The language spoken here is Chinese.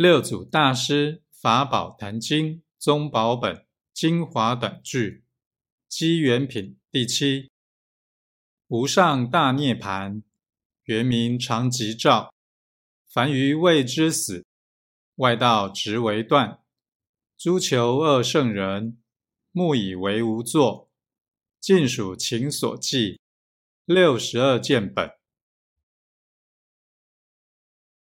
六祖大师法宝坛经宗宝本精华短句机缘品第七。无上大涅盘，原名常吉照。凡于未知死，外道直为断。诸求恶圣人，目以为无作。尽属情所寄，六十二见本。